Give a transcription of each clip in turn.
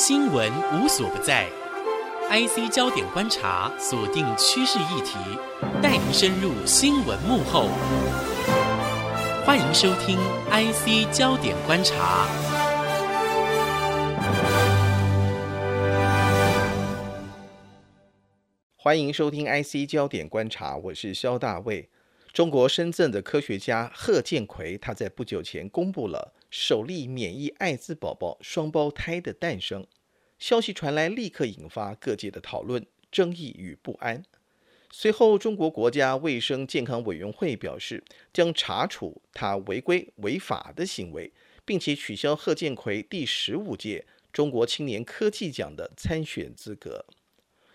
新闻无所不在，IC 焦点观察锁定趋势议题，带您深入新闻幕后。欢迎收听 IC 焦点观察。欢迎收听 IC 焦点观察，我是肖大卫。中国深圳的科学家贺建奎，他在不久前公布了首例免疫艾滋宝宝双胞胎的诞生。消息传来，立刻引发各界的讨论、争议与不安。随后，中国国家卫生健康委员会表示，将查处他违规违法的行为，并且取消贺建奎第十五届中国青年科技奖的参选资格。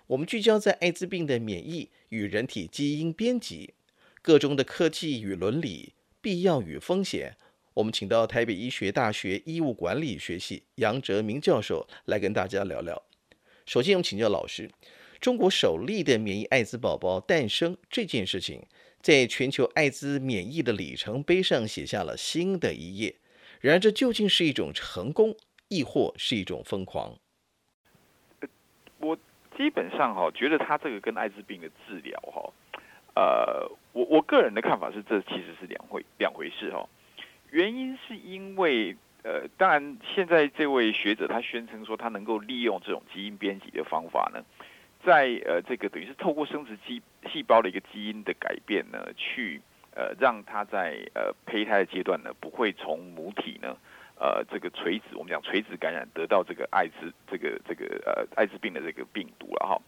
我们聚焦在艾滋病的免疫与人体基因编辑。各中的科技与伦理、必要与风险，我们请到台北医学大学医务管理学系杨哲明教授来跟大家聊聊。首先，我们请教老师：中国首例的免疫艾滋宝宝诞生这件事情，在全球艾滋免疫的里程碑上写下了新的一页。然而，这究竟是一种成功，亦或是一种疯狂？我基本上哈，觉得他这个跟艾滋病的治疗哈。呃，我我个人的看法是，这其实是两回两回事哈。原因是因为，呃，当然现在这位学者他宣称说，他能够利用这种基因编辑的方法呢，在呃这个等于是透过生殖基细胞的一个基因的改变呢，去呃让他在呃胚胎的阶段呢，不会从母体呢，呃这个垂直我们讲垂直感染得到这个艾滋这个这个呃艾滋病的这个病毒了哈。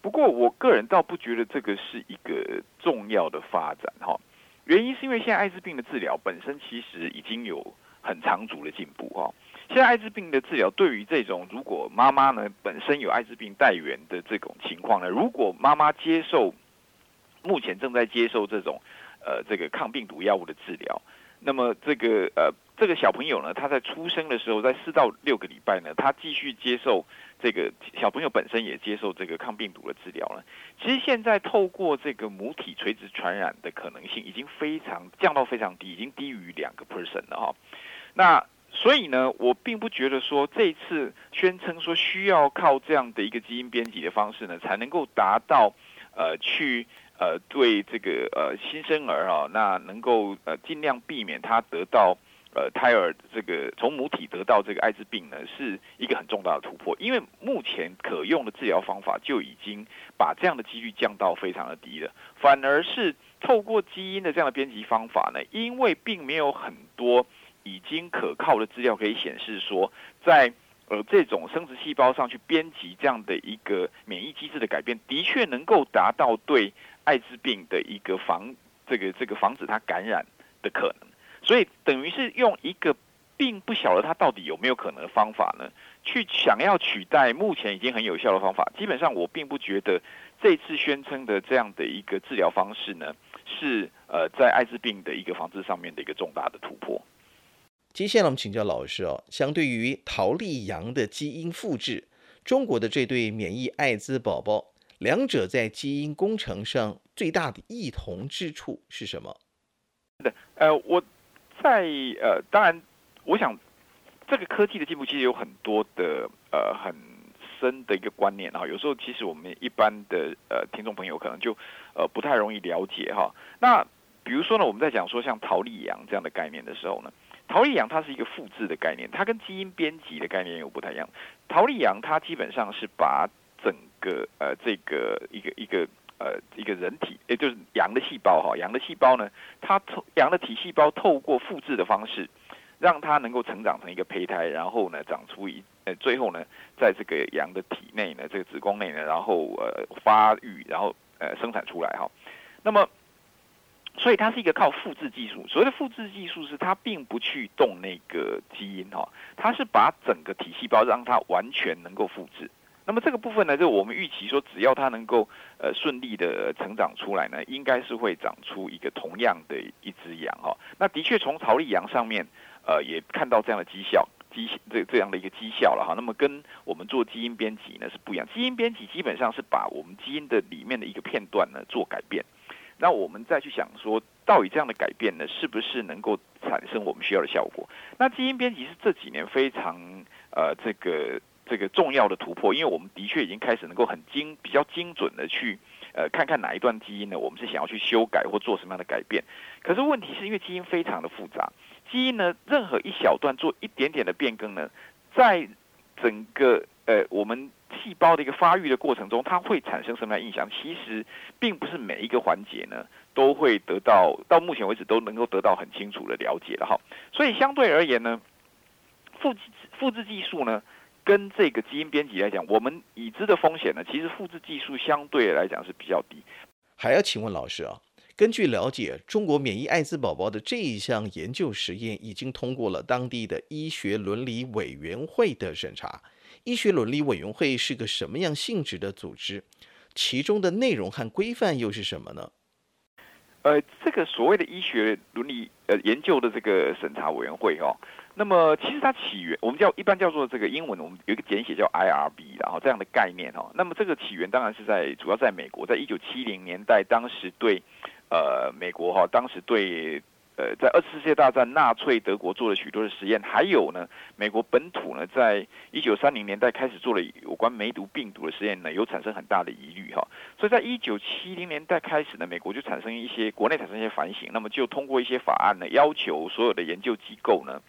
不过，我个人倒不觉得这个是一个重要的发展哈。原因是因为现在艾滋病的治疗本身其实已经有很长足的进步哦。现在艾滋病的治疗对于这种如果妈妈呢本身有艾滋病带源的这种情况呢，如果妈妈接受目前正在接受这种呃这个抗病毒药物的治疗，那么这个呃这个小朋友呢，他在出生的时候在四到六个礼拜呢，他继续接受。这个小朋友本身也接受这个抗病毒的治疗了。其实现在透过这个母体垂直传染的可能性已经非常降到非常低，已经低于两个 percent 了哈。那所以呢，我并不觉得说这一次宣称说需要靠这样的一个基因编辑的方式呢，才能够达到呃去呃对这个呃新生儿啊，那能够呃尽量避免他得到。呃，胎儿这个从母体得到这个艾滋病呢，是一个很重大的突破，因为目前可用的治疗方法就已经把这样的几率降到非常的低了。反而是透过基因的这样的编辑方法呢，因为并没有很多已经可靠的资料可以显示说，在呃这种生殖细胞上去编辑这样的一个免疫机制的改变，的确能够达到对艾滋病的一个防这个这个防止它感染的可能。所以等于是用一个并不晓得它到底有没有可能的方法呢，去想要取代目前已经很有效的方法。基本上我并不觉得这次宣称的这样的一个治疗方式呢，是呃在艾滋病的一个防治上面的一个重大的突破。接下来我们请教老师哦，相对于陶丽阳的基因复制，中国的这对免疫艾滋宝宝，两者在基因工程上最大的异同之处是什么？是的，呃，我。在呃，当然，我想这个科技的进步其实有很多的呃很深的一个观念哈。有时候其实我们一般的呃听众朋友可能就呃不太容易了解哈。那比如说呢，我们在讲说像陶丽阳这样的概念的时候呢，陶丽阳它是一个复制的概念，它跟基因编辑的概念又不太一样。陶丽阳它基本上是把整个呃这个一个一个。呃，一个人体，也就是羊的细胞哈，羊的细胞呢，它透羊的体细胞透过复制的方式，让它能够成长成一个胚胎，然后呢，长出一呃，最后呢，在这个羊的体内呢，这个子宫内呢，然后呃发育，然后呃生产出来哈。那么，所以它是一个靠复制技术。所谓的复制技术是它并不去动那个基因哈，它是把整个体细胞让它完全能够复制。那么这个部分呢，就我们预期说，只要它能够呃顺利的成长出来呢，应该是会长出一个同样的一只羊哈。那的确从曹丽羊上面呃也看到这样的绩效，绩这这样的一个绩效了哈。那么跟我们做基因编辑呢是不一样，基因编辑基本上是把我们基因的里面的一个片段呢做改变，那我们再去想说，到底这样的改变呢是不是能够产生我们需要的效果？那基因编辑是这几年非常呃这个。这个重要的突破，因为我们的确已经开始能够很精、比较精准的去呃看看哪一段基因呢，我们是想要去修改或做什么样的改变。可是问题是因为基因非常的复杂，基因呢任何一小段做一点点的变更呢，在整个呃我们细胞的一个发育的过程中，它会产生什么样的影响？其实并不是每一个环节呢都会得到，到目前为止都能够得到很清楚的了解了哈。所以相对而言呢，复制复制技术呢。跟这个基因编辑来讲，我们已知的风险呢，其实复制技术相对来讲是比较低。还要请问老师啊，根据了解，中国免疫艾滋宝宝的这一项研究实验已经通过了当地的医学伦理委员会的审查。医学伦理委员会是个什么样性质的组织？其中的内容和规范又是什么呢？呃，这个所谓的医学伦理呃研究的这个审查委员会哦。那么其实它起源，我们叫一般叫做这个英文，我们有一个简写叫 IRB，然后这样的概念哦。那么这个起源当然是在主要在美国，在一九七零年代，当时对呃美国哈，当时对呃在二次世界大战纳粹德国做了许多的实验，还有呢美国本土呢在一九三零年代开始做了有关梅毒病毒的实验呢，有产生很大的疑虑哈。所以在一九七零年代开始呢，美国就产生一些国内产生一些反省，那么就通过一些法案呢，要求所有的研究机构呢。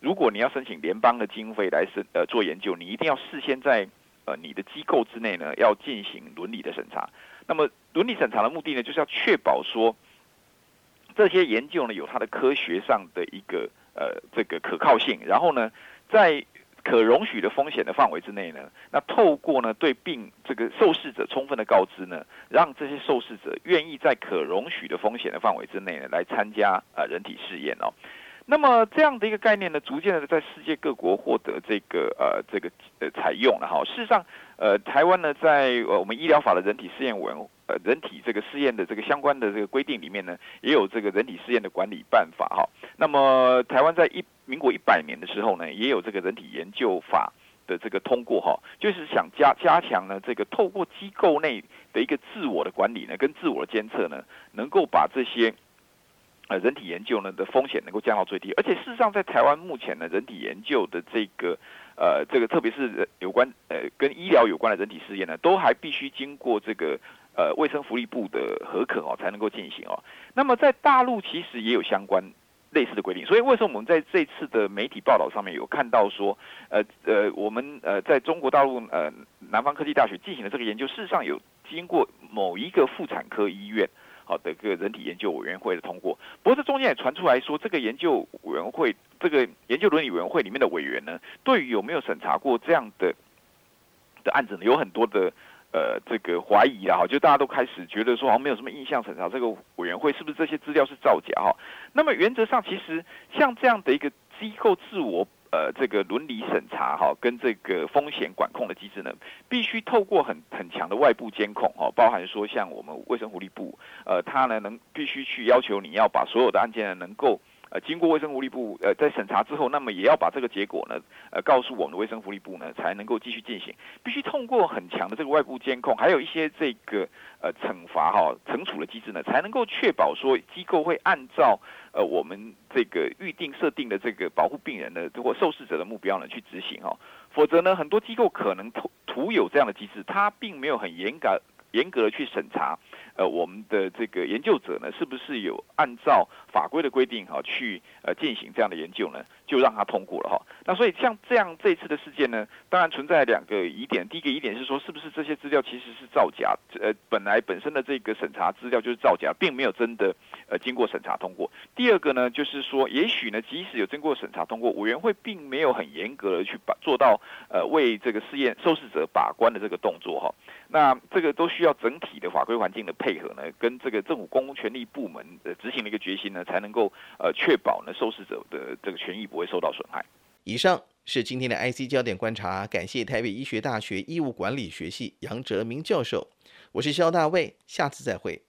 如果你要申请联邦的经费来申呃做研究，你一定要事先在呃你的机构之内呢要进行伦理的审查。那么伦理审查的目的呢，就是要确保说这些研究呢有它的科学上的一个呃这个可靠性，然后呢在可容许的风险的范围之内呢，那透过呢对病这个受试者充分的告知呢，让这些受试者愿意在可容许的风险的范围之内呢来参加啊人体试验哦。那么这样的一个概念呢，逐渐的在世界各国获得这个呃这个呃采用了哈。事实上，呃台湾呢在呃我们医疗法的人体试验文呃人体这个试验的这个相关的这个规定里面呢，也有这个人体试验的管理办法哈。那么台湾在一民国一百年的时候呢，也有这个人体研究法的这个通过哈，就是想加加强呢这个透过机构内的一个自我的管理呢，跟自我的监测呢，能够把这些。呃，人体研究呢的风险能够降到最低，而且事实上，在台湾目前呢，人体研究的这个呃，这个特别是有关呃跟医疗有关的人体试验呢，都还必须经过这个呃卫生福利部的核可哦，才能够进行哦。那么在大陆其实也有相关类似的规定，所以为什么我们在这次的媒体报道上面有看到说，呃呃，我们呃在中国大陆呃南方科技大学进行的这个研究，事实上有经过某一个妇产科医院。好的，个人体研究委员会的通过。不过这中间也传出来说，这个研究委员会，这个研究伦理委员会里面的委员呢，对于有没有审查过这样的的案子呢，有很多的呃这个怀疑啊。哈，就大家都开始觉得说，好像没有什么印象审查这个委员会是不是这些资料是造假哈。那么原则上，其实像这样的一个机构自我。呃，这个伦理审查哈，跟这个风险管控的机制呢，必须透过很很强的外部监控哈，包含说像我们卫生福利部，呃，他呢能必须去要求你要把所有的案件呢能够。呃，经过卫生福利部呃在审查之后，那么也要把这个结果呢，呃告诉我们的卫生福利部呢，才能够继续进行。必须通过很强的这个外部监控，还有一些这个呃惩罚哈、惩处的机制呢，才能够确保说机构会按照呃我们这个预定设定的这个保护病人的或受试者的目标呢去执行哈。否则呢，很多机构可能徒徒有这样的机制，它并没有很严格严格的去审查。呃，我们的这个研究者呢，是不是有按照法规的规定哈去呃进行这样的研究呢？就让他通过了哈。那所以像这样这次的事件呢，当然存在两个疑点。第一个疑点是说，是不是这些资料其实是造假？呃，本来本身的这个审查资料就是造假，并没有真的呃经过审查通过。第二个呢，就是说，也许呢，即使有经过审查通过，委员会并没有很严格的去把做到呃为这个试验受试者把关的这个动作哈。那这个都需要整体的法规环境的配合呢，跟这个政府公共权力部门的执行的一个决心呢，才能够呃确保呢受试者的这个权益不会受到损害。以上是今天的 IC 焦点观察，感谢台北医学大学医务管理学系杨哲明教授，我是肖大卫，下次再会。